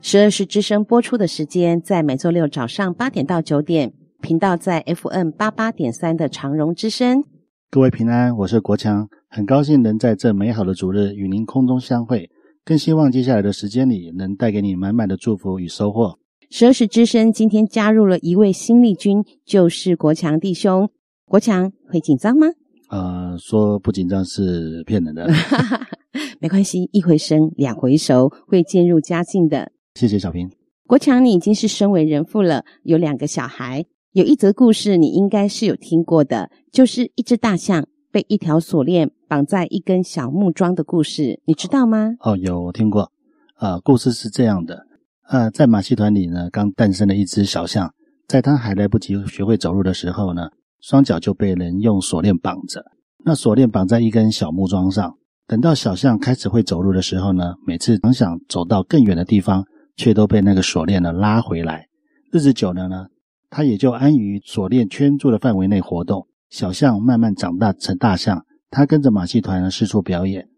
十二时之声播出的时间在每周六早上八点到九点，频道在 FM 八八点三的长荣之声。各位平安，我是国强，很高兴能在这美好的主日与您空中相会，更希望接下来的时间里能带给你满满的祝福与收获。十二时之声今天加入了一位新力军，就是国强弟兄。国强会紧张吗？呃，说不紧张是骗人的。没关系，一回生，两回熟，会渐入佳境的。谢谢小平。国强，你已经是身为人父了，有两个小孩。有一则故事，你应该是有听过的，就是一只大象被一条锁链绑在一根小木桩的故事，你知道吗？哦，有我听过。呃，故事是这样的，呃，在马戏团里呢，刚诞生了一只小象，在它还来不及学会走路的时候呢，双脚就被人用锁链绑着。那锁链绑在一根小木桩上。等到小象开始会走路的时候呢，每次想想走到更远的地方，却都被那个锁链呢拉回来。日子久了呢，它也就安于锁链圈住的范围内活动。小象慢慢长大成大象，它跟着马戏团呢四处表演。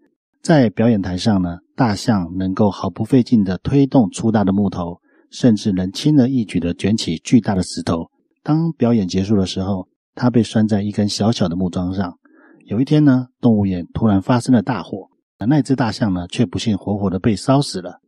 在表演台上呢，大象能够毫不费劲地推动粗大的木头，甚至能轻而易举地卷起巨大的石头。当表演结束的时候，它被拴在一根小小的木桩上。有一天呢，动物园突然发生了大火，而那只大象呢，却不幸活活的被烧死了。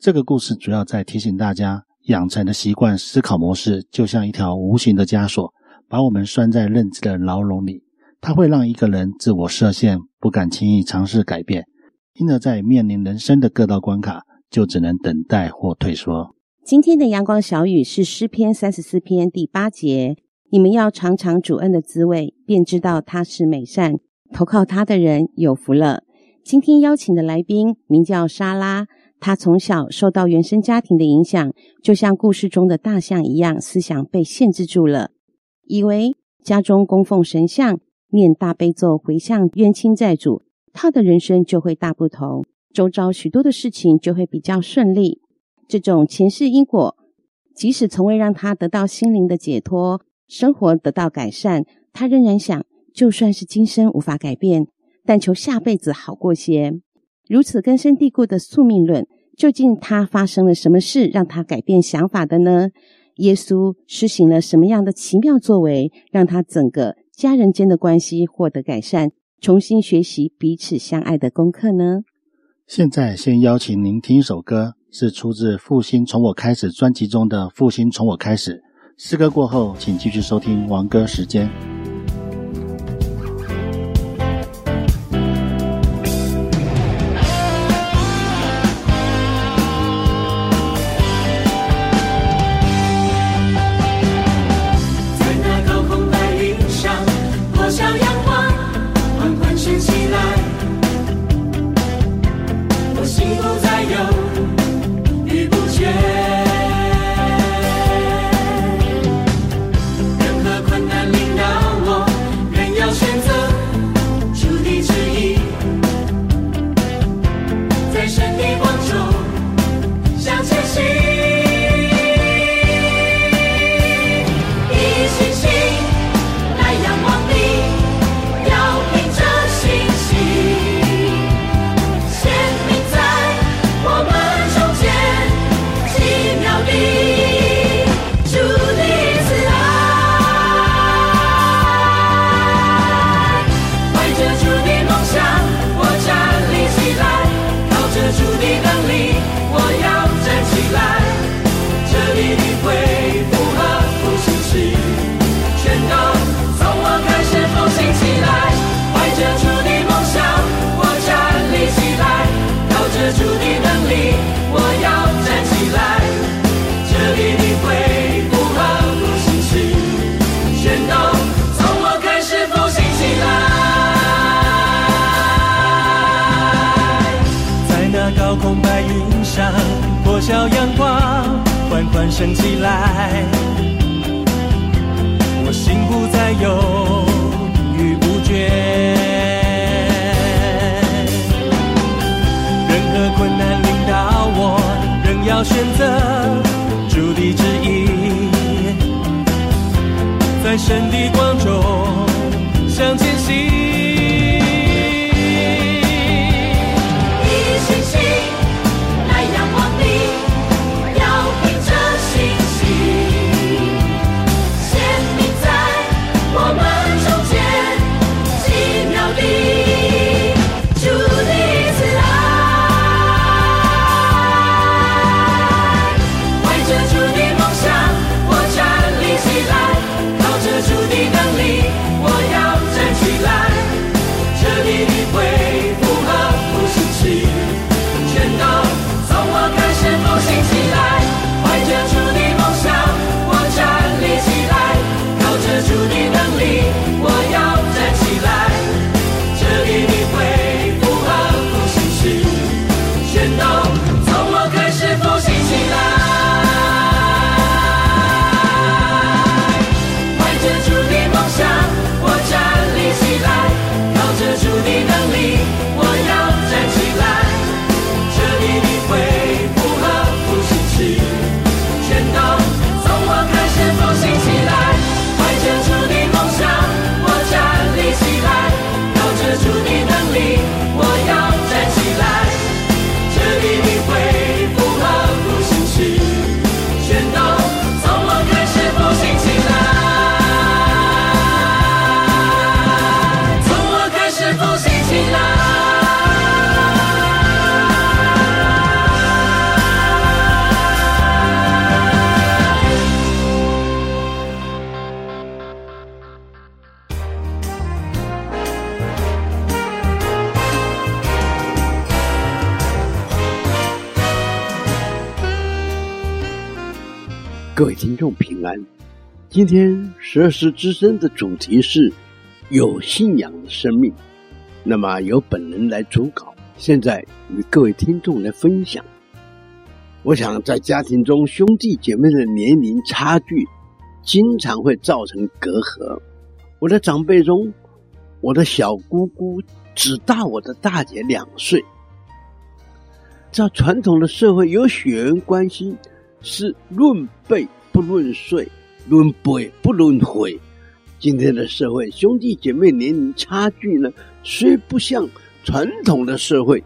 这个故事主要在提醒大家，养成的习惯思考模式，就像一条无形的枷锁，把我们拴在认知的牢笼里。它会让一个人自我设限，不敢轻易尝试改变，因而，在面临人生的各道关卡，就只能等待或退缩。今天的阳光小雨是诗篇三十四篇第八节。你们要尝尝主恩的滋味，便知道他是美善。投靠他的人有福了。今天邀请的来宾名叫莎拉，他从小受到原生家庭的影响，就像故事中的大象一样，思想被限制住了，以为家中供奉神像、念大悲咒回向冤亲债主，他的人生就会大不同，周遭许多的事情就会比较顺利。这种前世因果，即使从未让他得到心灵的解脱。生活得到改善，他仍然想，就算是今生无法改变，但求下辈子好过些。如此根深蒂固的宿命论，究竟他发生了什么事让他改变想法的呢？耶稣施行了什么样的奇妙作为，让他整个家人间的关系获得改善，重新学习彼此相爱的功课呢？现在先邀请您听一首歌，是出自《复兴从我开始》专辑中的《复兴从我开始》。诗歌过后，请继续收听王歌时间。神的光各位听众平安，今天十二时之声的主题是有信仰的生命。那么由本人来主稿，现在与各位听众来分享。我想在家庭中兄弟姐妹的年龄差距，经常会造成隔阂。我的长辈中，我的小姑姑只大我的大姐两岁。在传统的社会，有血缘关系。是论辈不论岁，论辈不论回。今天的社会，兄弟姐妹年龄差距呢，虽不像传统的社会，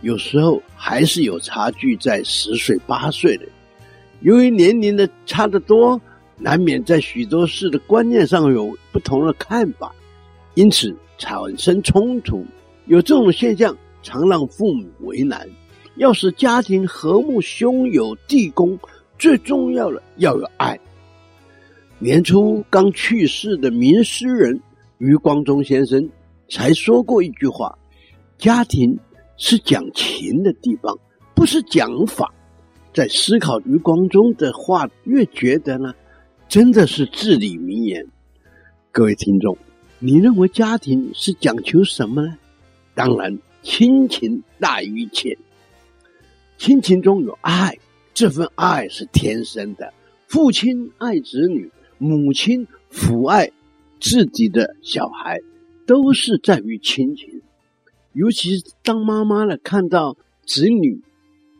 有时候还是有差距在十岁八岁的。由于年龄的差得多，难免在许多事的观念上有不同的看法，因此产生冲突。有这种现象，常让父母为难。要使家庭和睦，兄友弟恭，最重要的要有爱。年初刚去世的名诗人余光中先生才说过一句话：“家庭是讲情的地方，不是讲法。”在思考余光中的话，越觉得呢，真的是至理名言。各位听众，你认为家庭是讲求什么呢？当然，亲情大于一切。亲情中有爱，这份爱是天生的。父亲爱子女，母亲抚爱自己的小孩，都是在于亲情。尤其当妈妈呢，看到子女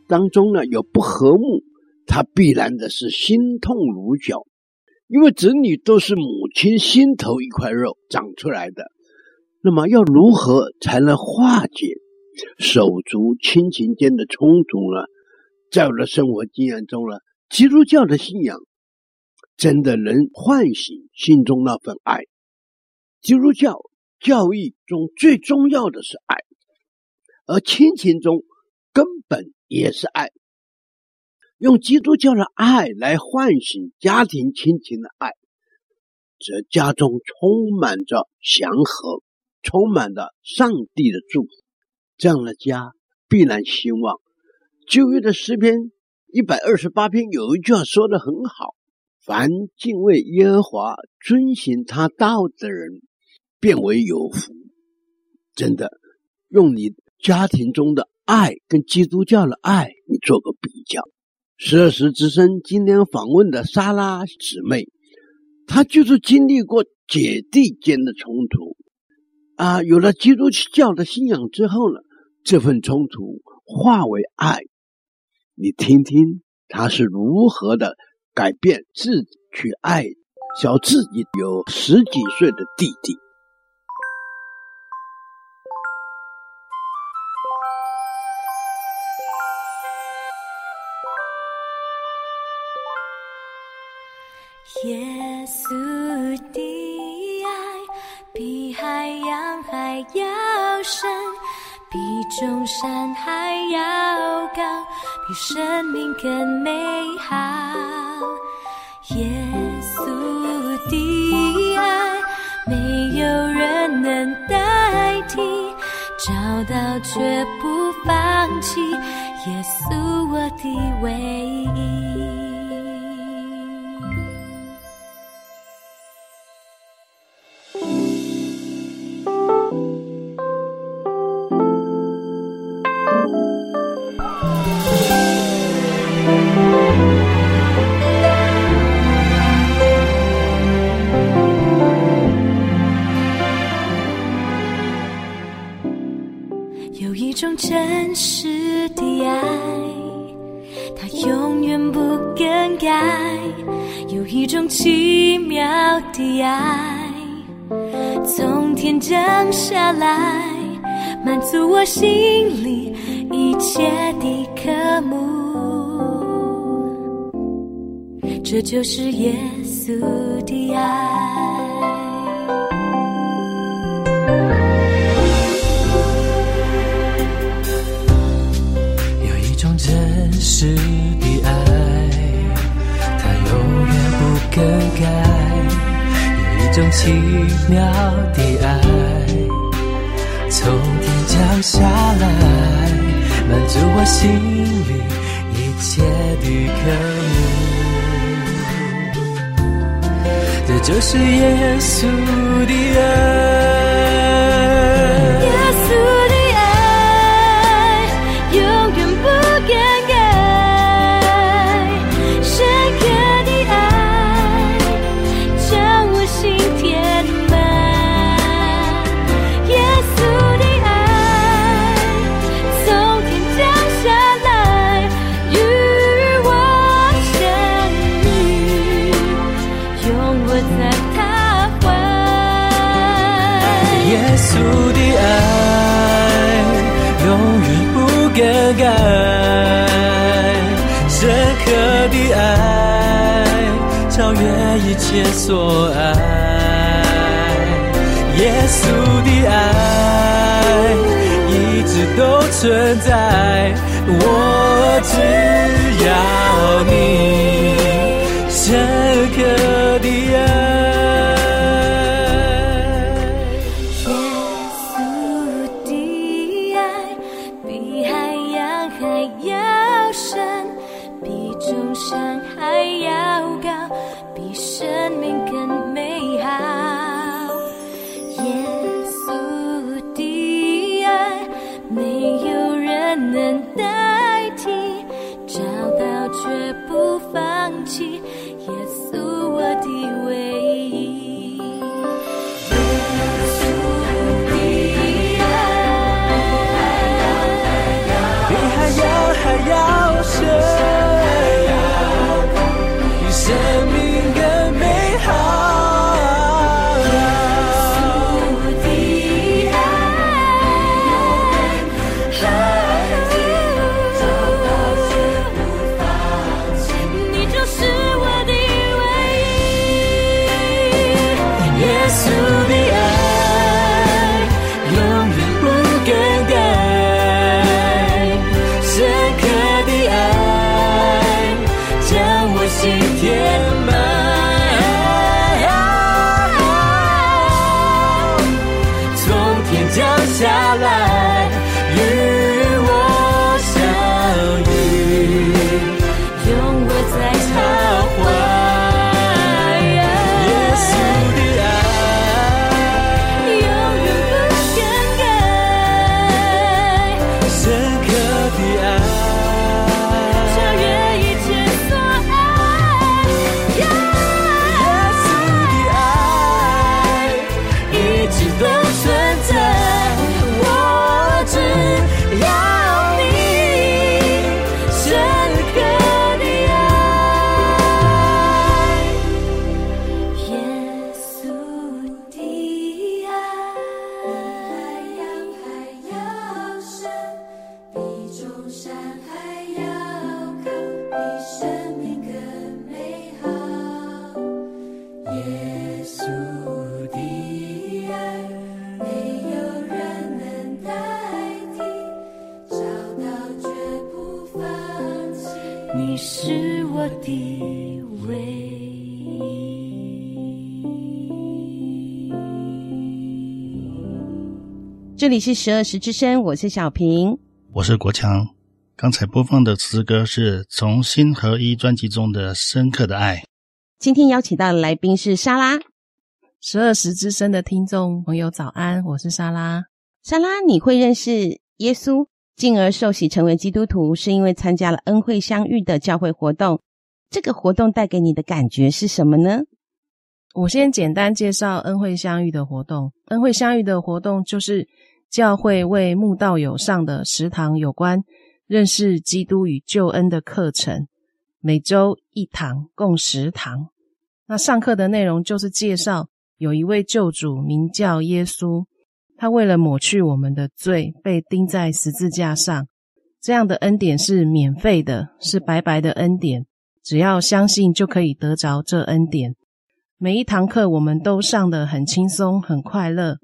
当中呢有不和睦，她必然的是心痛如绞，因为子女都是母亲心头一块肉长出来的。那么要如何才能化解？手足亲情间的冲突呢，在我的生活经验中呢，基督教的信仰真的能唤醒心中那份爱。基督教教义中最重要的是爱，而亲情中根本也是爱。用基督教的爱来唤醒家庭亲情的爱，则家中充满着祥和，充满着上帝的祝福。这样的家必然兴旺。旧约的诗篇一百二十八篇有一句话说得很好：“凡敬畏耶和华、遵行他道的人，便为有福。”真的，用你家庭中的爱跟基督教的爱，你做个比较。十二时之声今天访问的莎拉姊妹，她就是经历过姐弟间的冲突啊，有了基督教的信仰之后呢，这份冲突化为爱，你听听他是如何的改变自己去爱小自己有十几岁的弟弟。耶稣的爱比海洋还要深，比众山还要高，比生命更美好。耶稣的爱没有人能代替，找到却不放弃，耶稣我的唯一。下来，满足我心里一切的渴慕。这就是耶稣的爱。有一种真实的爱，它永远不更改。有一种奇妙的爱，从天降下来，满足我心里一切的渴慕。这就是耶稣的爱。耶稣的爱永远不更改。深刻的爱超越一切所爱。耶稣的爱一直都存在我只要你。深刻这里是十二时之声，我是小平，我是国强。刚才播放的诗歌是从《心合一》专辑中的《深刻的爱》。今天邀请到的来宾是莎拉。十二时之声的听众朋友早安，我是莎拉。莎拉，你会认识耶稣，进而受洗成为基督徒，是因为参加了恩惠相遇的教会活动。这个活动带给你的感觉是什么呢？我先简单介绍恩惠相遇的活动。恩惠相遇的活动就是教会为慕道友上的十堂有关认识基督与救恩的课程，每周一堂，共十堂。那上课的内容就是介绍有一位救主名叫耶稣，他为了抹去我们的罪，被钉在十字架上。这样的恩典是免费的，是白白的恩典，只要相信就可以得着这恩典。每一堂课我们都上得很轻松，很快乐。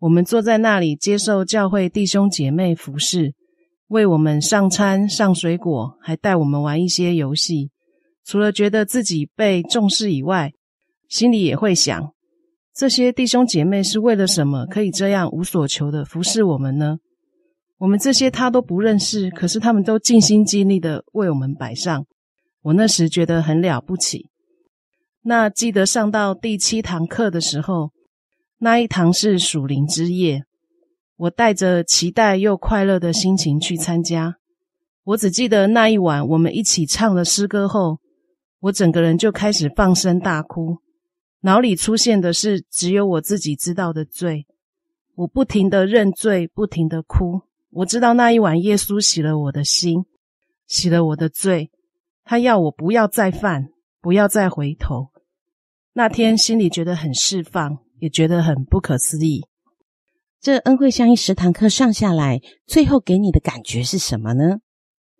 我们坐在那里接受教会弟兄姐妹服侍。为我们上餐、上水果，还带我们玩一些游戏。除了觉得自己被重视以外，心里也会想：这些弟兄姐妹是为了什么可以这样无所求的服侍我们呢？我们这些他都不认识，可是他们都尽心尽力的为我们摆上。我那时觉得很了不起。那记得上到第七堂课的时候，那一堂是属灵之夜。我带着期待又快乐的心情去参加。我只记得那一晚，我们一起唱了诗歌后，我整个人就开始放声大哭。脑里出现的是只有我自己知道的罪，我不停的认罪，不停的哭。我知道那一晚耶稣洗了我的心，洗了我的罪，他要我不要再犯，不要再回头。那天心里觉得很释放，也觉得很不可思议。这恩惠相遇十堂课上下来，最后给你的感觉是什么呢？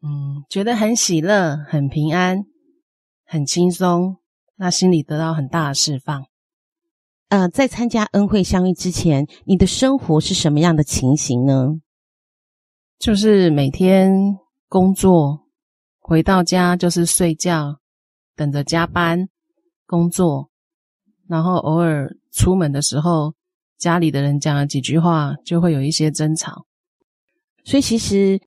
嗯，觉得很喜乐，很平安，很轻松，那心里得到很大的释放。呃，在参加恩惠相遇之前，你的生活是什么样的情形呢？就是每天工作，回到家就是睡觉，等着加班工作，然后偶尔出门的时候。家里的人讲了几句话，就会有一些争吵，所以其实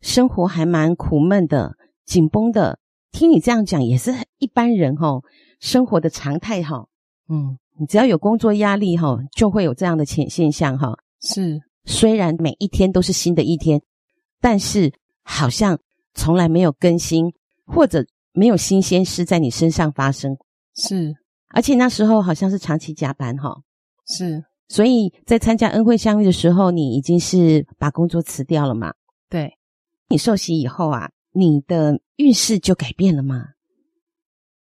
生活还蛮苦闷的、紧绷的。听你这样讲，也是一般人哈生活的常态哈。嗯，你只要有工作压力哈，就会有这样的现现象哈。是，虽然每一天都是新的一天，但是好像从来没有更新，或者没有新鲜事在你身上发生。是，而且那时候好像是长期加班哈。是。所以在参加恩惠相遇的时候，你已经是把工作辞掉了嘛？对。你受洗以后啊，你的运势就改变了吗？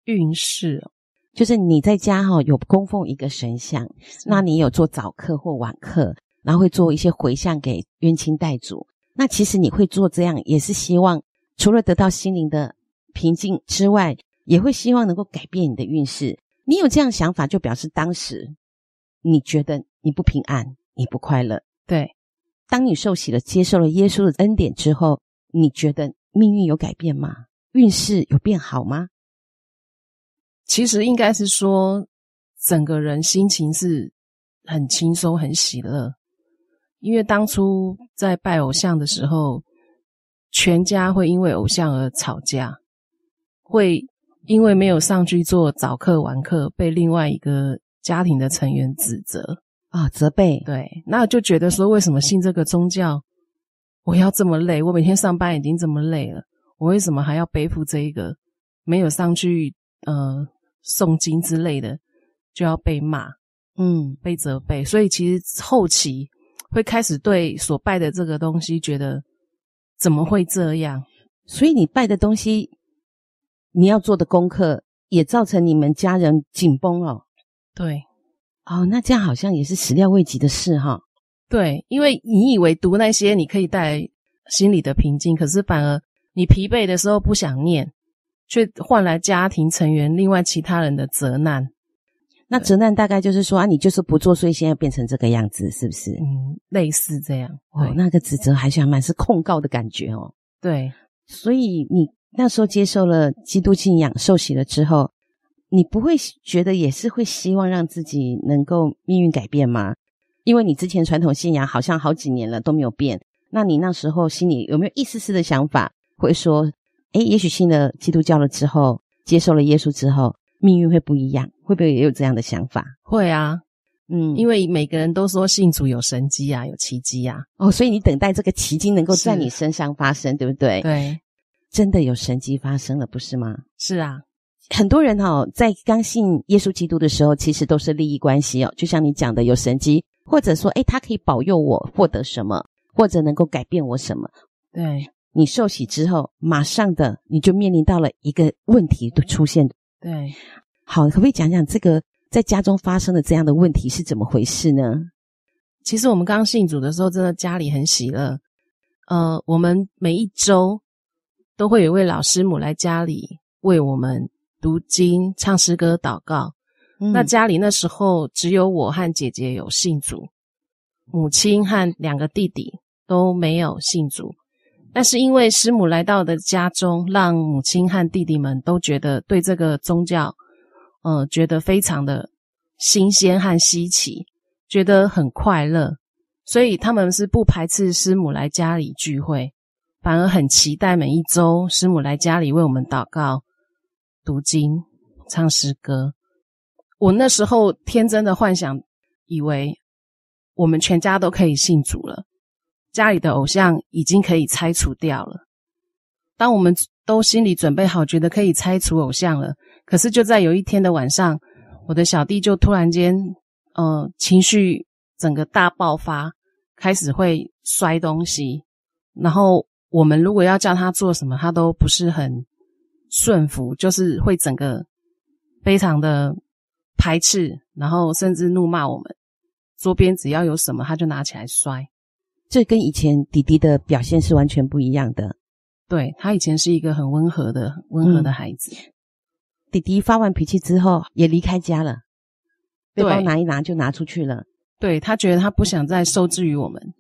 运势，就是你在家哈、哦、有供奉一个神像，那你有做早课或晚课，然后会做一些回向给冤亲债主。那其实你会做这样，也是希望除了得到心灵的平静之外，也会希望能够改变你的运势。你有这样想法，就表示当时你觉得。你不平安，你不快乐。对，当你受洗了，接受了耶稣的恩典之后，你觉得命运有改变吗？运势有变好吗？其实应该是说，整个人心情是很轻松、很喜乐。因为当初在拜偶像的时候，全家会因为偶像而吵架，会因为没有上去做早课、晚课，被另外一个家庭的成员指责。啊、哦，责备。对，那就觉得说，为什么信这个宗教，我要这么累？我每天上班已经这么累了，我为什么还要背负这一个？没有上去呃诵经之类的，就要被骂，嗯，被责备。所以其实后期会开始对所拜的这个东西觉得怎么会这样？所以你拜的东西，你要做的功课，也造成你们家人紧绷哦。对。哦，那这样好像也是始料未及的事哈。对，因为你以为读那些你可以带来心里的平静，可是反而你疲惫的时候不想念，却换来家庭成员另外其他人的责难。那责难大概就是说啊，你就是不做，所以现在变成这个样子，是不是？嗯，类似这样。哦，那个指责还是蛮是控告的感觉哦。对，所以你那时候接受了基督信仰，受洗了之后，你不会觉得也是会希望让自己能够命运改变吗？因为你之前传统信仰好像好几年了都没有变，那你那时候心里有没有一丝丝的想法，会说，诶，也许信了基督教了之后，接受了耶稣之后，命运会不一样？会不会也有这样的想法？会啊，嗯，因为每个人都说信主有神迹啊，有奇迹啊，哦，所以你等待这个奇迹能够在你身上发生，对不对？对，真的有神迹发生了，不是吗？是啊，很多人哦，在刚信耶稣基督的时候，其实都是利益关系哦，就像你讲的，有神迹，或者说，诶，他可以保佑我获得什么，或者能够改变我什么。对。你受洗之后，马上的你就面临到了一个问题的出现。对，好，可不可以讲讲这个在家中发生的这样的问题是怎么回事呢？其实我们刚信主的时候，真的家里很喜乐。呃，我们每一周都会有一位老师母来家里为我们读经、唱诗歌、祷告。嗯。那家里那时候只有我和姐姐有信主，母亲和两个弟弟都没有信主。但是因为师母来到的家中，让母亲和弟弟们都觉得对这个宗教，呃，觉得非常的新鲜和稀奇，觉得很快乐，所以他们是不排斥师母来家里聚会，反而很期待每一周师母来家里为我们祷告、读经、唱诗歌。我那时候天真的幻想，以为我们全家都可以信主了。家里的偶像已经可以拆除掉了。当我们都心里准备好，觉得可以拆除偶像了，可是就在有一天的晚上，我的小弟就突然间，呃，情绪整个大爆发，开始会摔东西。然后我们如果要叫他做什么，他都不是很顺服，就是会整个非常的排斥，然后甚至怒骂我们。桌边只要有什么，他就拿起来摔。这跟以前弟弟的表现是完全不一样的。对，他以前是一个很温和的、温和的孩子。嗯，弟弟发完脾气之后也离开家了，背包拿一拿就拿出去了。对，他觉得他不想再受制于我们，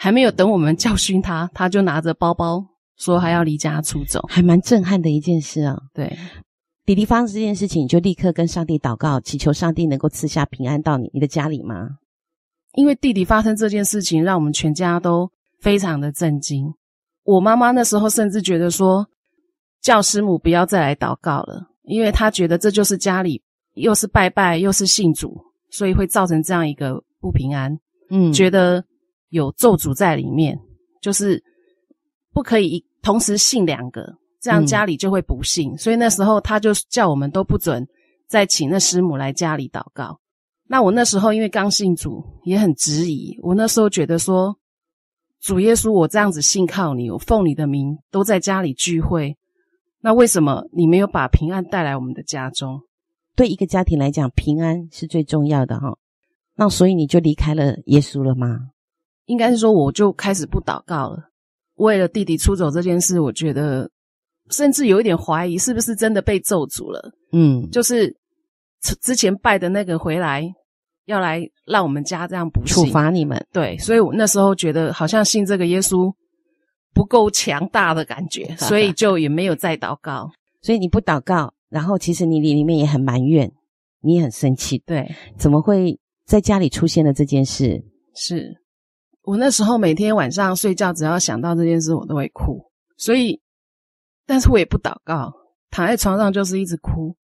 还没有等我们教训他，他就拿着包包说还要离家出走，还蛮震撼的一件事啊。对，弟弟发生这件事情，你就立刻跟上帝祷告，祈求上帝能够赐下平安到你你的家里吗？因为弟弟发生这件事情，让我们全家都非常的震惊。我妈妈那时候甚至觉得说，叫师母不要再来祷告了，因为她觉得这就是家里又是拜拜又是信主，所以会造成这样一个不平安。嗯，觉得有咒诅在里面，就是不可以同时信两个，这样家里就会不幸。嗯，所以那时候他就叫我们都不准再请那师母来家里祷告。那我那时候因为刚信主，也很质疑。我那时候觉得说，主耶稣，我这样子信靠你，我奉你的名都在家里聚会，那为什么你没有把平安带来我们的家中？对一个家庭来讲，平安是最重要的哈。那所以你就离开了耶稣了吗？应该是说，我就开始不祷告了。为了弟弟出走这件事，我觉得甚至有一点怀疑，是不是真的被咒诅了？嗯，就是之前拜的那个回来。要来让我们家这样不幸，处罚你们。对，所以我那时候觉得好像信这个耶稣不够强大的感觉，所以就也没有再祷告。所以你不祷告，然后其实你里里面也很埋怨，你也很生气。对，怎么会在家里出现了这件事？是我那时候每天晚上睡觉，只要想到这件事，我都会哭。所以，但是我也不祷告，躺在床上就是一直哭，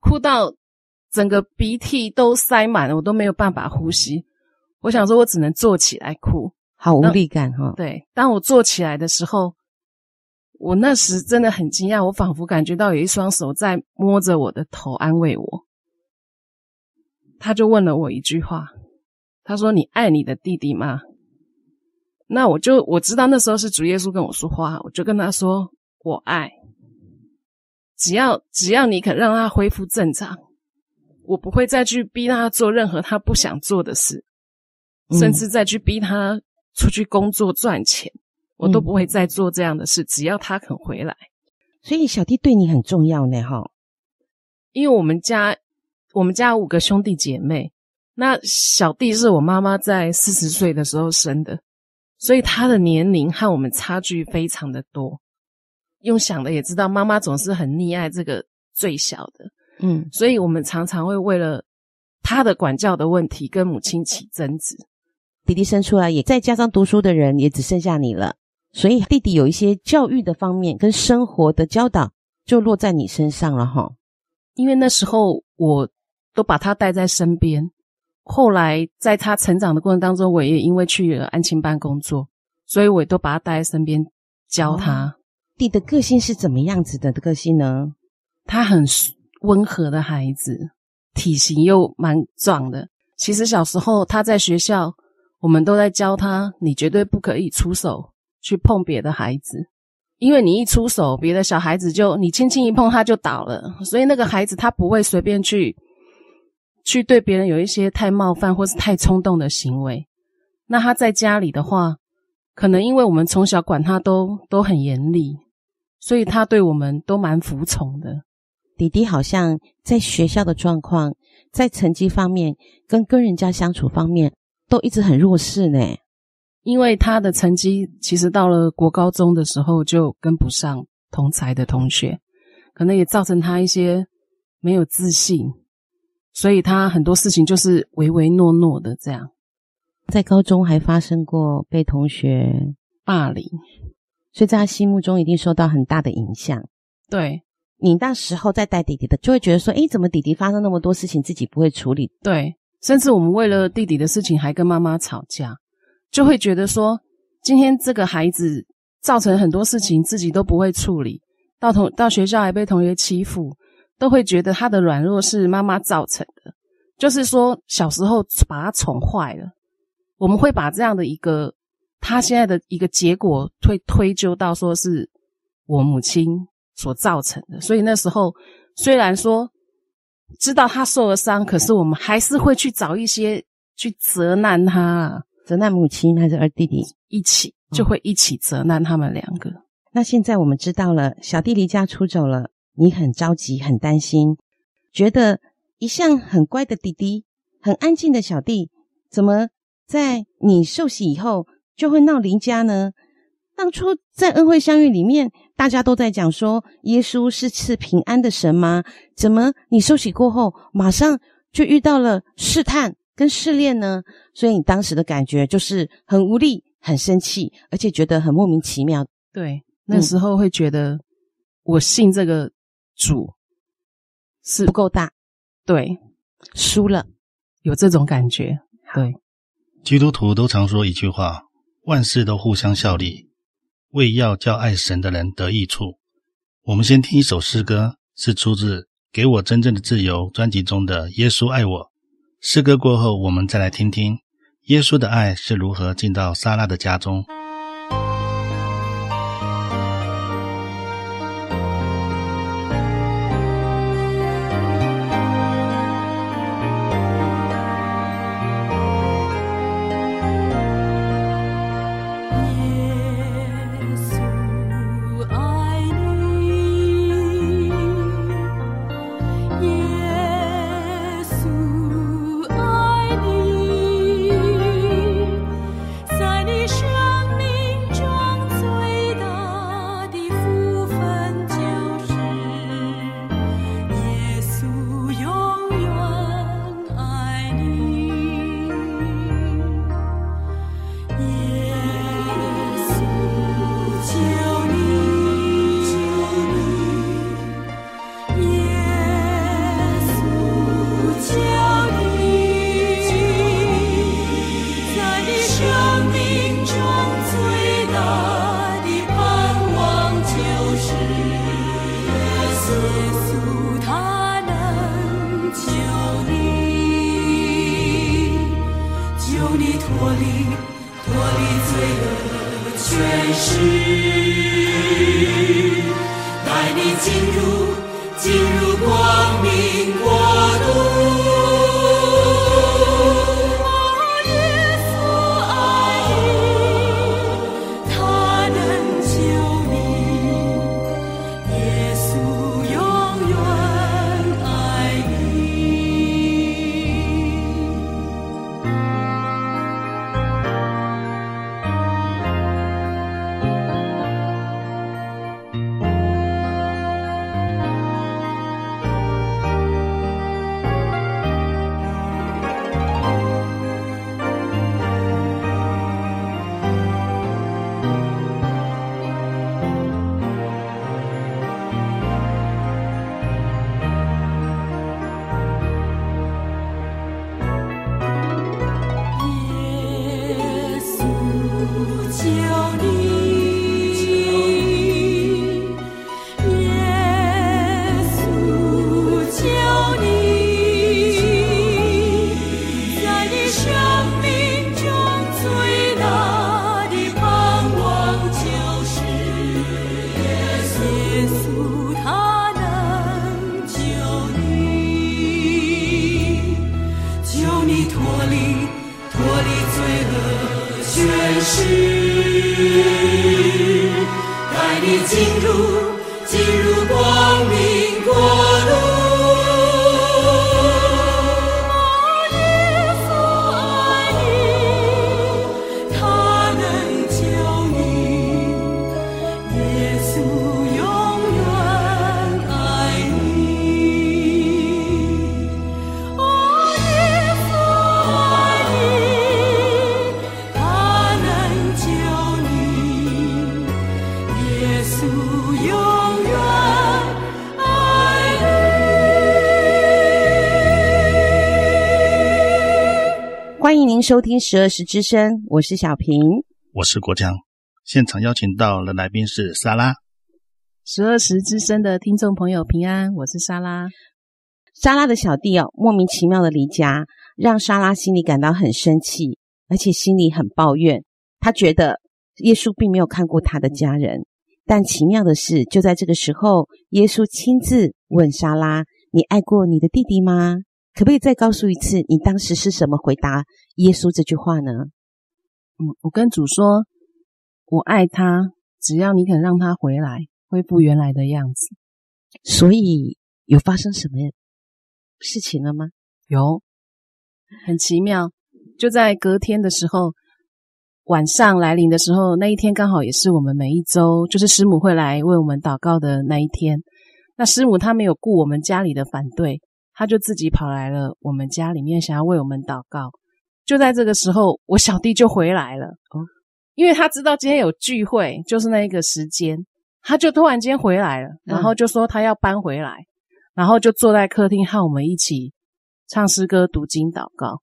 哭到。整个鼻涕都塞满了，我都没有办法呼吸。我想说，我只能坐起来哭，好无力感哈。对，当我坐起来的时候，我那时真的很惊讶，我仿佛感觉到有一双手在摸着我的头，安慰我。他就问了我一句话，他说：“你爱你的弟弟吗？”那我就我知道那时候是主耶稣跟我说话，我就跟他说：“我爱，只要只要你肯让他恢复正常。”我不会再去逼他做任何他不想做的事，嗯、甚至再去逼他出去工作赚钱，我都不会再做这样的事。嗯、只要他肯回来，所以小弟对你很重要呢，哈。因为我们家我们家五个兄弟姐妹，那小弟是我妈妈在四十岁的时候生的，所以他的年龄和我们差距非常的多。用想的也知道，妈妈总是很溺爱这个最小的，嗯，所以我们常常会为了他的管教的问题跟母亲起争执。弟弟生出来也再加上读书的人也只剩下你了，所以弟弟有一些教育的方面跟生活的教导就落在你身上了哈。因为那时候我都把他带在身边，后来在他成长的过程当中，我也因为去了安亲班工作，所以我也都把他带在身边教他。哦，弟的个性是怎么样子的个性呢？他很温和的孩子，体型又蛮壮的。其实小时候他在学校，我们都在教他，你绝对不可以出手去碰别的孩子。因为你一出手，别的小孩子就你轻轻一碰他就倒了，所以那个孩子他不会随便去去对别人有一些太冒犯或是太冲动的行为。那他在家里的话，可能因为我们从小管他都都很严厉，所以他对我们都蛮服从的。弟弟好像在学校的状况，在成绩方面跟跟人家相处方面都一直很弱势呢。因为他的成绩其实到了国高中的时候就跟不上同才的同学，可能也造成他一些没有自信，所以他很多事情就是唯唯诺诺的这样。在高中还发生过被同学霸凌，所以在他心目中一定受到很大的影响。对，你那时候在带弟弟的，就会觉得说：“诶，怎么弟弟发生那么多事情，自己不会处理？”对，甚至我们为了弟弟的事情还跟妈妈吵架。就会觉得说，今天这个孩子造成很多事情自己都不会处理，到同到学校还被同学欺负，都会觉得他的软弱是妈妈造成的。就是说，小时候把他宠坏了，我们会把这样的一个他现在的一个结果推推究到说是我母亲所造成的。所以那时候虽然说知道他受了伤，可是我们还是会去找一些去责难他。责难母亲还是二弟弟一起，就会一起责难他们两个。哦。那现在我们知道了，小弟离家出走了，你很着急，很担心，觉得一向很乖的弟弟，很安静的小弟，怎么在你受洗以后就会闹离家呢？当初在恩惠相遇里面，大家都在讲说耶稣是赐平安的神吗？怎么你受洗过后，马上就遇到了试探？跟试炼呢，所以你当时的感觉就是很无力、很生气，而且觉得很莫名其妙。对，那时候会觉得我信这个主是不够大，对，输了，有这种感觉。对，基督徒都常说一句话：万事都互相效力，为要叫爱神的人得益处。我们先听一首诗歌，是出自《给我真正的自由》专辑中的《耶稣爱我》。诗歌过后，我们再来听听耶稣的爱是如何进到莎拉的家中。迎收听十二时之声，我是小平，我是国强。现场邀请到的来宾是莎拉。十二时之声的听众朋友平安，我是莎拉。莎拉的小弟哦，莫名其妙的离家，让莎拉心里感到很生气，而且心里很抱怨。他觉得耶稣并没有看过他的家人，但奇妙的是，就在这个时候，耶稣亲自问莎拉：“你爱过你的弟弟吗？”可不可以再告诉一次，你当时是什么回答耶稣这句话呢？嗯，我跟主说，我爱他，只要你肯让他回来，恢复原来的样子。所以有发生什么事情了吗？有，很奇妙。就在隔天的时候，晚上来临的时候，那一天刚好也是我们每一周就是师母会来为我们祷告的那一天。那师母她没有顾我们家里的反对。她就自己跑来了我们家里面，想要为我们祷告。就在这个时候，我小弟就回来了。哦，因为他知道今天有聚会，就是那一个时间，他就突然间回来了，然后就说他要搬回来，嗯、然后就坐在客厅和我们一起唱诗歌、读经、祷告。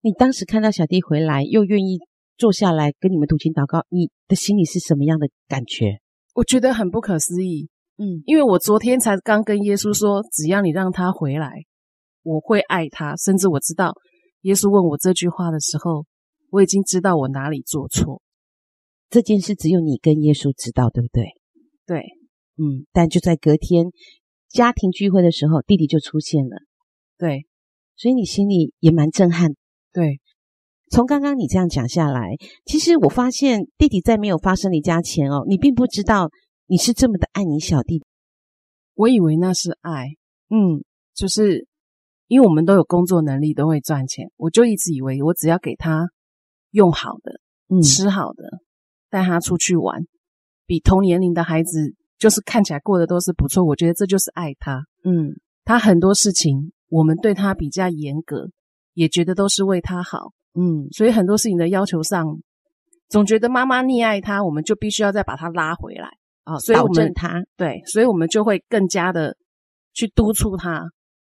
你当时看到小弟回来，又愿意坐下来跟你们读经祷告，你的心里是什么样的感觉？我觉得很不可思议。嗯，因为我昨天才刚跟耶稣说，只要你让他回来，我会爱他。甚至我知道，耶稣问我这句话的时候，我已经知道我哪里做错。这件事只有你跟耶稣知道，对不对？对，嗯。但就在隔天家庭聚会的时候，弟弟就出现了。对，所以你心里也蛮震撼。对，从刚刚你这样讲下来，其实我发现弟弟在没有发生离家前哦，你并不知道。你是这么的爱你小弟，我以为那是爱，嗯，就是因为我们都有工作能力，都会赚钱，我就一直以为我只要给他用好的，嗯，吃好的，带他出去玩，比同年龄的孩子就是看起来过得都是不错，我觉得这就是爱他，嗯，他很多事情我们对他比较严格，也觉得都是为他好，嗯，所以很多事情的要求上，总觉得妈妈溺爱他，我们就必须要再把他拉回来。啊、哦，所以我们他对，所以我们就会更加的去督促他，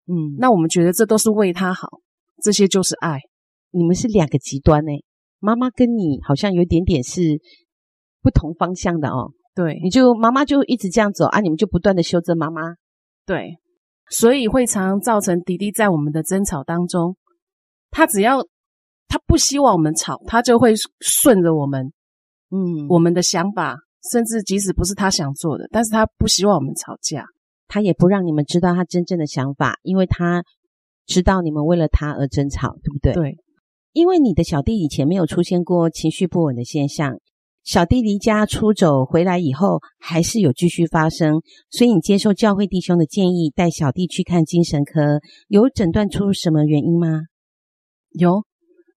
嗯，那我们觉得这都是为他好，这些就是爱。你们是两个极端呢，妈妈跟你好像有点点是不同方向的哦。对，你就妈妈就一直这样走啊，你们就不断的修正妈妈。对，所以会常造成弟弟在我们的争吵当中，他只要他不希望我们吵，他就会顺着我们，嗯，我们的想法。甚至即使不是他想做的，但是他不希望我们吵架，他也不让你们知道他真正的想法，因为他知道你们为了他而争吵，对不对？对，因为你的小弟以前没有出现过情绪不稳的现象，小弟离家出走回来以后，还是有继续发生，所以你接受教会弟兄的建议，带小弟去看精神科，有诊断出什么原因吗？有，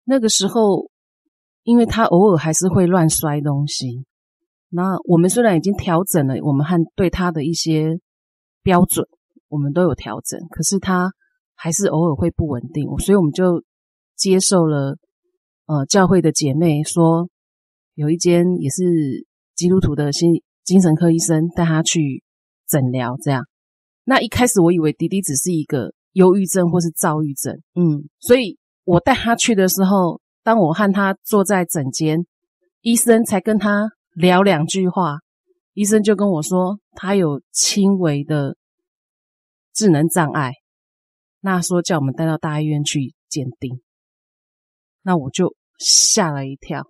那个时候，因为他偶尔还是会乱摔东西。那我们虽然已经调整了，我们和对他的一些标准，我们都有调整，可是他还是偶尔会不稳定，所以我们就接受了呃教会的姐妹说，有一间也是基督徒的心精神科医生带他去诊疗，这样。那一开始我以为迪迪只是一个忧郁症或是躁郁症，嗯，所以我带他去的时候，当我和他坐在诊间，医生才跟他。聊两句话，医生就跟我说他有轻微的智能障碍，那说叫我们带到大医院去鉴定，那我就吓了一跳，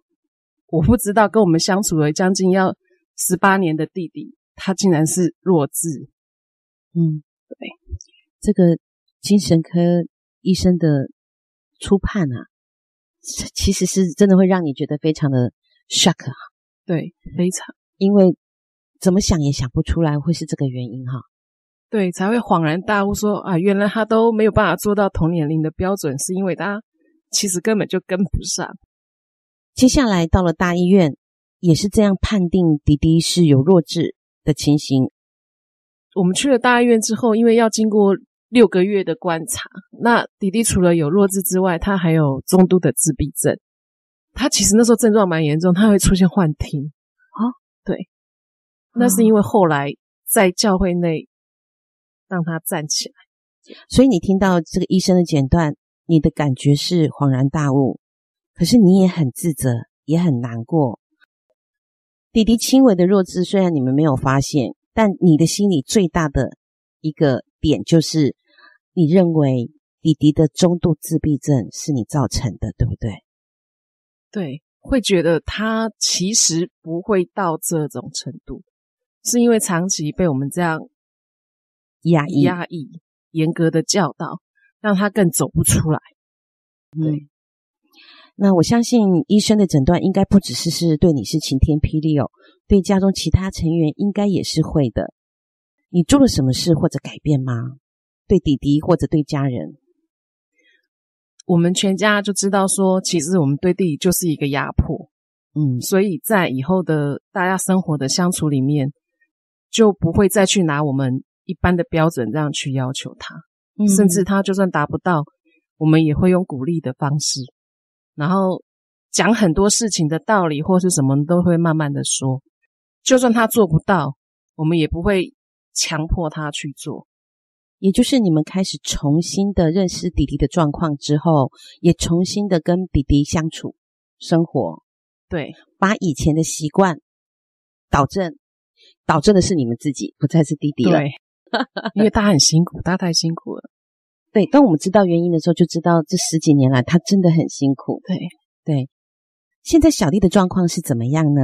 我不知道跟我们相处了将近要十八年的弟弟，他竟然是弱智。嗯，对，这个精神科医生的初判啊，其实是真的会让你觉得非常的 shock 啊。对，非常，因为怎么想也想不出来会是这个原因哈。对，才会恍然大悟说啊，原来他都没有办法做到同年龄的标准，是因为他其实根本就跟不上。接下来到了大医院，也是这样判定迪迪是有弱智的情形。我们去了大医院之后，因为要经过六个月的观察，那迪迪除了有弱智之外，他还有中度的自闭症。他其实那时候症状蛮严重，他会出现幻听。啊，对，那是因为后来在教会内。让他站起来，所以你听到这个医生的诊断，你的感觉是恍然大悟，可是你也很自责，也很难过。弟弟轻微的弱智虽然你们没有发现，但你的心里最大的一个点就是，你认为弟弟的中度自闭症是你造成的，对不对？对，会觉得他其实不会到这种程度，是因为长期被我们这样。压抑、压抑、严格的教导，让他更走不出来。对，嗯，那我相信医生的诊断应该不只是是对你是晴天霹雳哦，对家中其他成员应该也是会的。你做了什么事或者改变吗？对弟弟或者对家人？我们全家就知道说，其实我们对弟弟就是一个压迫。嗯，所以在以后的大家生活的相处里面，就不会再去拿我们。一般的标准这样去要求他，嗯，甚至他就算达不到，我们也会用鼓励的方式，然后讲很多事情的道理或是什么都会慢慢的说。就算他做不到，我们也不会强迫他去做。也就是你们开始重新的认识弟弟的状况之后，也重新的跟弟弟相处生活，对，把以前的习惯导正，导致的是你们自己，不再是弟弟了。对。因为他很辛苦，他太辛苦了。对，当我们知道原因的时候，就知道这十几年来他真的很辛苦。对对，现在小弟的状况是怎么样呢？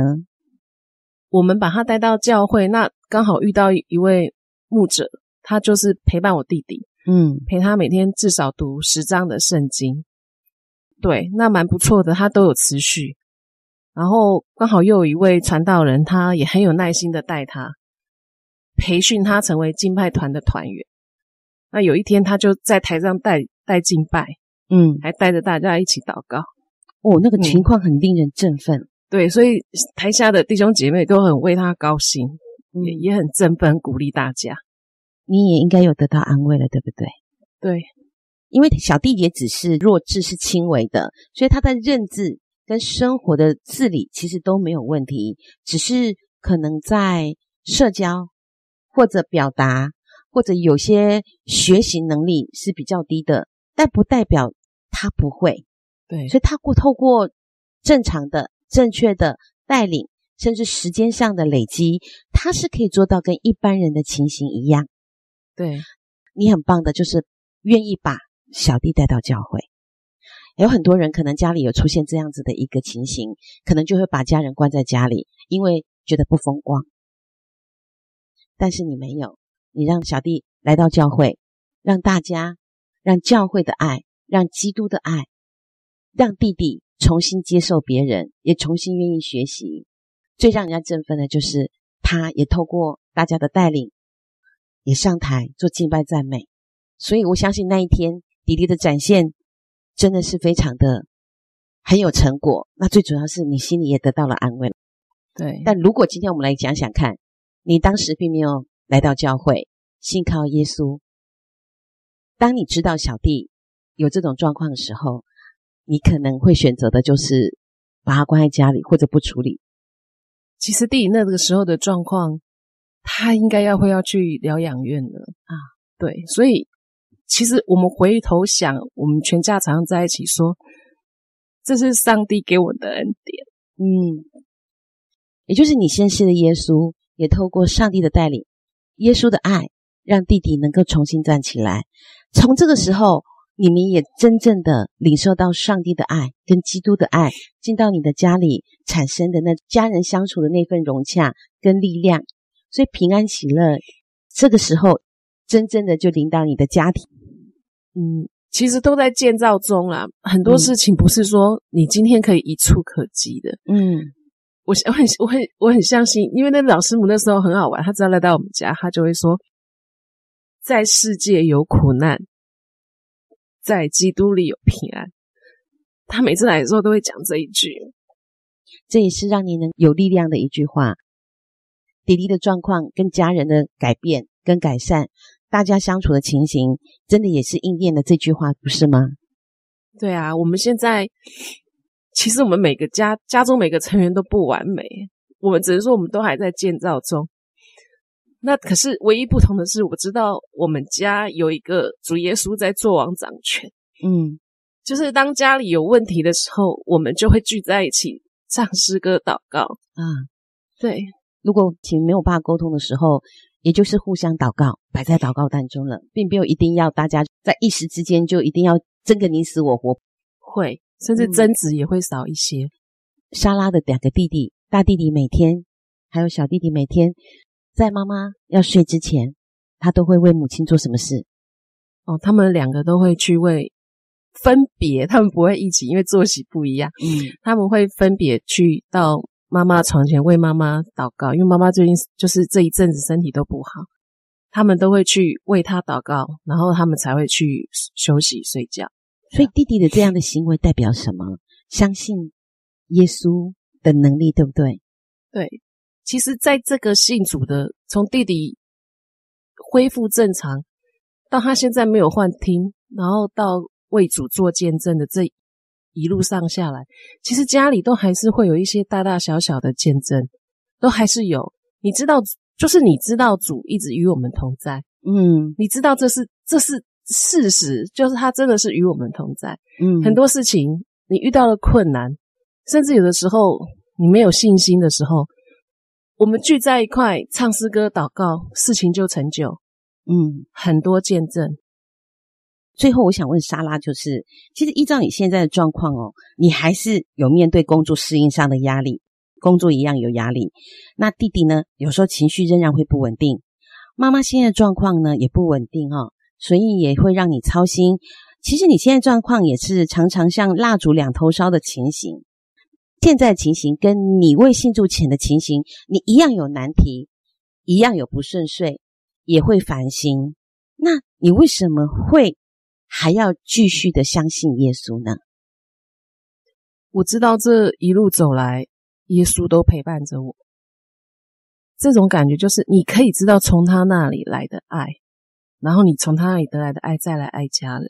我们把他带到教会，那刚好遇到一位牧者，他就是陪伴我弟弟，嗯，陪他每天至少读十章的圣经。对，那蛮不错的，他都有持续。然后刚好又有一位传道人，他也很有耐心的带他。培训他成为敬拜团的团员。那有一天，他就在台上带带敬拜，嗯，还带着大家一起祷告。哦，那个情况很令人振奋。嗯、对，所以台下的弟兄姐妹都很为他高兴，嗯、也也很振奋，鼓励大家。你也应该有得到安慰了，对不对？对，因为小弟也只是弱智，是轻微的，所以他在认字跟生活的自理其实都没有问题，只是可能在社交。或者表达，或者有些学习能力是比较低的，但不代表他不会。对，所以他过透过正常的、正确的带领，甚至时间上的累积，他是可以做到跟一般人的情形一样。对，你很棒的，就是愿意把小弟带到教会。有很多人可能家里有出现这样子的一个情形，可能就会把家人关在家里，因为觉得不风光。但是你没有，你让小弟来到教会，让大家，让教会的爱，让基督的爱，让弟弟重新接受别人，也重新愿意学习。最让人家振奋的就是，他也透过大家的带领，也上台做敬拜赞美。所以我相信那一天弟弟的展现真的是非常的很有成果。那最主要是你心里也得到了安慰。对。但如果今天我们来讲讲看。你当时并没有来到教会，信靠耶稣。当你知道小弟有这种状况的时候，你可能会选择的就是把他关在家里，或者不处理。其实弟弟那个时候的状况，他应该要会要去疗养院了啊。对，所以其实我们回头想，我们全家常常在一起说，这是上帝给我的恩典。嗯，也就是你先信的耶稣。也透过上帝的带领，耶稣的爱，让弟弟能够重新站起来。从这个时候，你们也真正的领受到上帝的爱跟基督的爱，进到你的家里产生的那家人相处的那份融洽跟力量。所以平安喜乐，这个时候真正的就领导你的家庭。嗯，其实都在建造中啦。很多事情不是说你今天可以一触可及的。嗯，我我很我很我很相信，因为那老师母那时候很好玩，他只要来到我们家，他就会说，在世界有苦难，在基督里有平安。他每次来的时候都会讲这一句，这也是让你能有力量的一句话。弟弟的状况跟家人的改变跟改善。大家相处的情形，真的也是应验了这句话，不是吗？对啊，我们现在其实我们每个家家中每个成员都不完美，我们只能说我们都还在建造中。那可是唯一不同的是，我知道我们家有一个主耶稣在做王掌权。嗯，就是当家里有问题的时候，我们就会聚在一起唱诗歌、祷告。啊，对，如果请没有办法沟通的时候。也就是互相祷告，摆在祷告当中了，并没有一定要大家在一时之间就一定要争个你死我活，会甚至争执也会少一些。莎拉的两个弟弟，大弟弟每天还有小弟弟每天，在妈妈要睡之前，他都会为母亲做什么事？哦，他们两个都会去为分别，他们不会一起，因为作息不一样。嗯，他们会分别去到。妈妈床前为妈妈祷告，因为妈妈最近就是这一阵子身体都不好，他们都会去为她祷告，然后他们才会去休息睡觉。所以弟弟的这样的行为代表什么？相信耶稣的能力，对不对？对，其实在这个信主的，从弟弟恢复正常，到他现在没有幻听，然后到为主做见证的这。一路上下来，其实家里都还是会有一些大大小小的见证，都还是有。你知道，就是你知道主一直与我们同在，嗯，你知道这是这是事实，就是他真的是与我们同在。嗯，很多事情你遇到了困难，甚至有的时候你没有信心的时候，我们聚在一块唱诗歌、祷告，事情就成就。嗯，很多见证。最后，我想问莎拉，就是其实依照你现在的状况哦，你还是有面对工作适应上的压力，工作一样有压力。那弟弟呢，有时候情绪仍然会不稳定，妈妈现在的状况呢也不稳定哦，所以也会让你操心。其实你现在状况也是常常像蜡烛两头烧的情形，现在情形跟你未信主前的情形，你一样有难题，一样有不顺遂，也会烦心。那你为什么会？还要继续的相信耶稣呢？我知道这一路走来，耶稣都陪伴着我。这种感觉就是，你可以知道从他那里来的爱，然后你从他那里得来的爱，再来爱家人。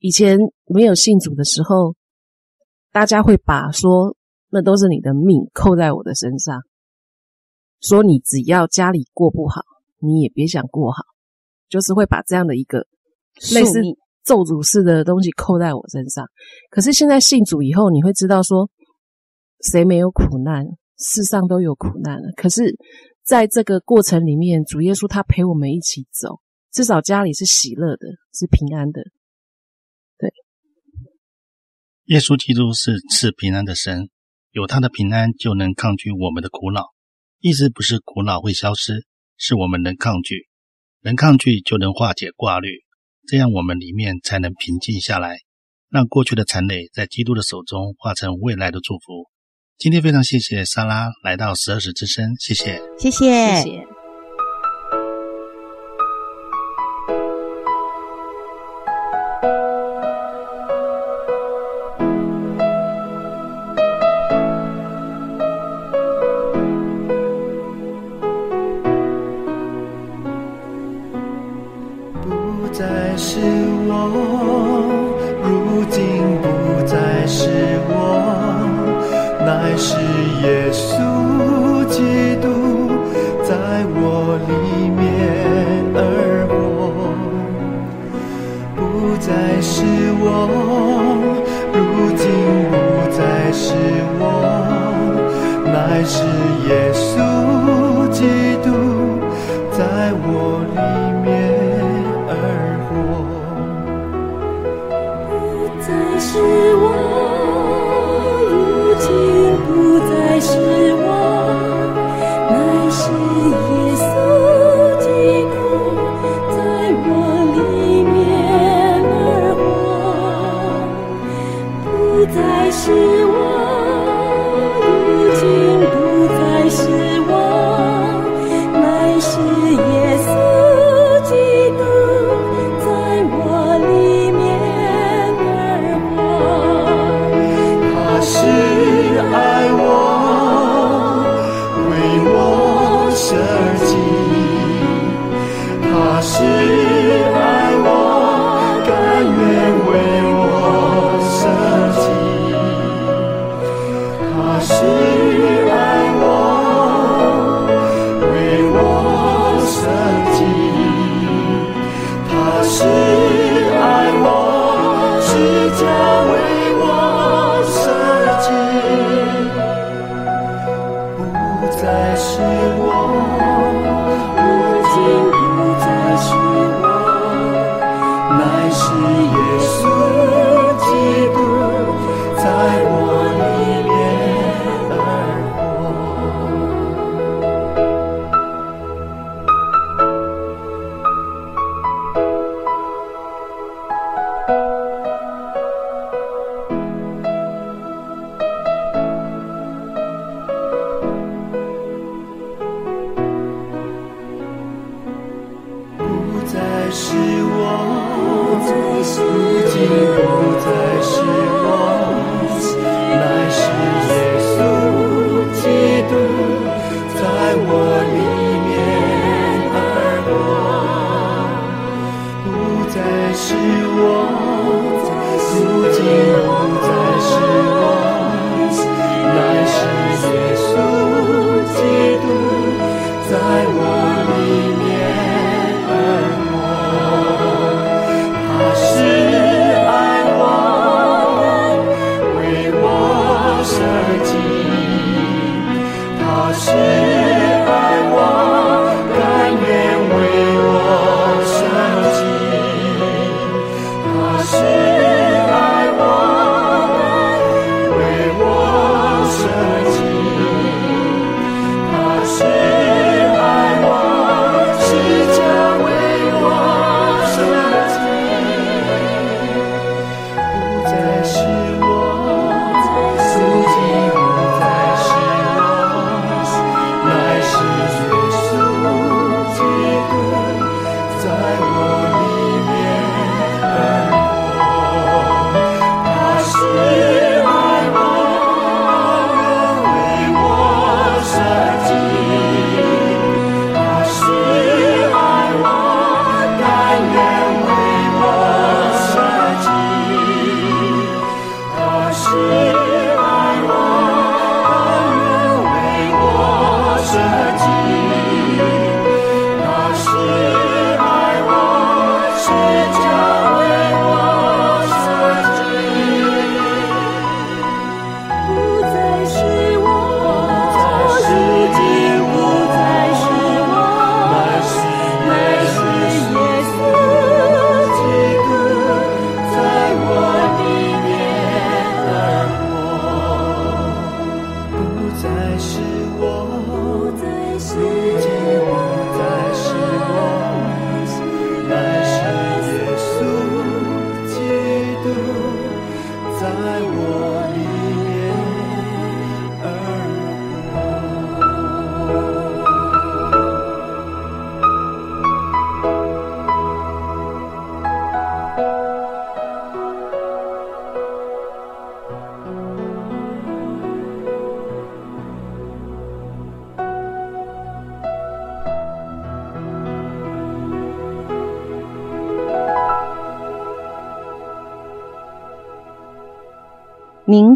以前没有信主的时候，大家会把说那都是你的命扣在我的身上，说你只要家里过不好，你也别想过好，就是会把这样的一个。类似咒诅式的东西扣在我身上，可是现在信主以后，你会知道说，谁没有苦难？世上都有苦难了。可是，在这个过程里面，主耶稣他陪我们一起走，至少家里是喜乐的，是平安的。对，耶稣基督是赐平安的神，有他的平安就能抗拒我们的苦恼。意思不是苦恼会消失，是我们能抗拒，能抗拒就能化解挂虑。这样，我们里面才能平静下来，让过去的残累在基督的手中化成未来的祝福。今天非常谢谢莎拉来到十二时之声，谢谢，谢谢，谢谢。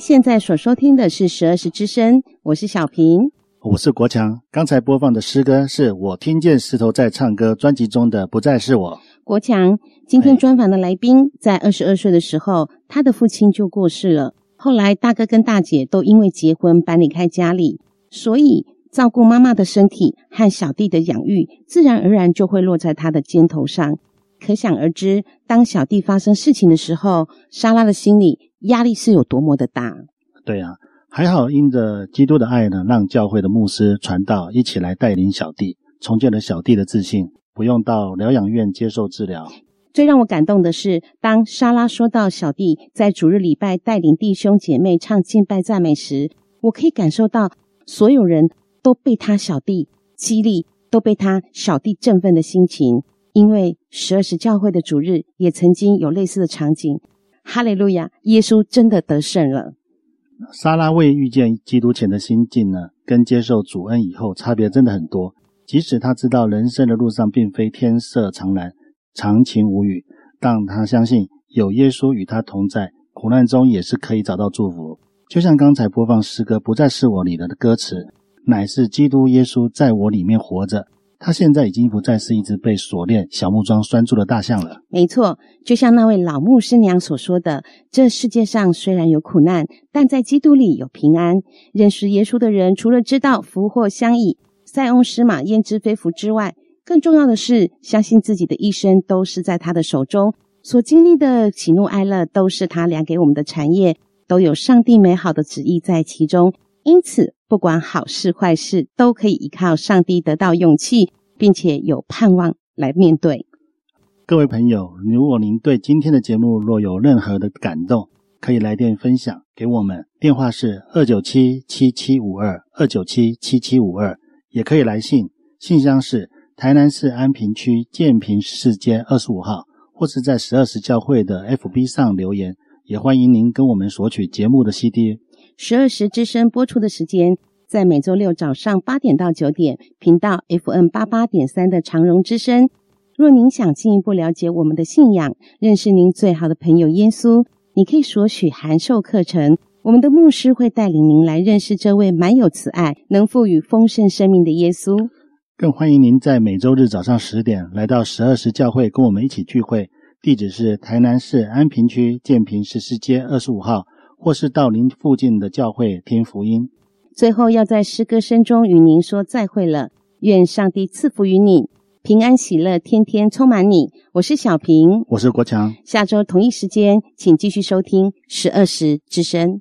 现在所收听的是十二时之声，我是小平，我是国强。刚才播放的诗歌是我听见石头在唱歌专辑中的《不再是我》。国强，今天专访的来宾在二十二岁的时候，他的父亲就过世了。后来大哥跟大姐都因为结婚搬离开家里，所以照顾妈妈的身体和小弟的养育，自然而然就会落在他的肩头上。可想而知，当小弟发生事情的时候，莎拉的心里压力是有多么的大。对啊，还好因着基督的爱呢，让教会的牧师传道一起来带领小弟，重建了小弟的自信，不用到疗养院接受治疗。最让我感动的是，当莎拉说到小弟在主日礼拜带领弟兄姐妹唱敬拜赞美时，我可以感受到所有人都被他小弟激励，都被他小弟振奋的心情。因为十二时教会的主日也曾经有类似的场景。哈利路亚！耶稣真的得胜了。莎拉未遇见基督前的心境呢，跟接受主恩以后差别真的很多。即使他知道人生的路上并非天色常蓝。常晴无雨，但他相信有耶稣与他同在，苦难中也是可以找到祝福。就像刚才播放诗歌“不再是我”里的歌词，乃是基督耶稣在我里面活着。他现在已经不再是一只被锁链小木桩拴住的大象了。没错，就像那位老牧师娘所说的：“这世界上虽然有苦难，但在基督里有平安。认识耶稣的人，除了知道福祸相依，塞翁失马焉知非福之外，更重要的是，相信自己的一生都是在他的手中，所经历的喜怒哀乐都是他量给我们的产业，都有上帝美好的旨意在其中。因此，不管好事坏事，都可以依靠上帝得到勇气，并且有盼望来面对。各位朋友，如果您对今天的节目若有任何的感动，可以来电分享给我们，电话是二九七七七五二二九七七七五二，也可以来信，信箱是。台南市安平区建平四街二十五号，或是在十二时教会的 FB 上留言，也欢迎您跟我们索取节目的 CD。十二时之声播出的时间在每周六早上八点到九点，频道 FM 八八点三的长荣之声。若您想进一步了解我们的信仰，认识您最好的朋友耶稣，你可以索取函授课程。我们的牧师会带领您来认识这位满有慈爱、能赋予丰盛生命的耶稣。更欢迎您在每周日早上十点来到十二时教会，跟我们一起聚会。地址是台南市安平区建平十四街二十五号，或是到您附近的教会听福音。最后要在诗歌声中与您说再会了，愿上帝赐福于你，平安喜乐天天充满你。我是小平，我是国强。下周同一时间，请继续收听十二时之声。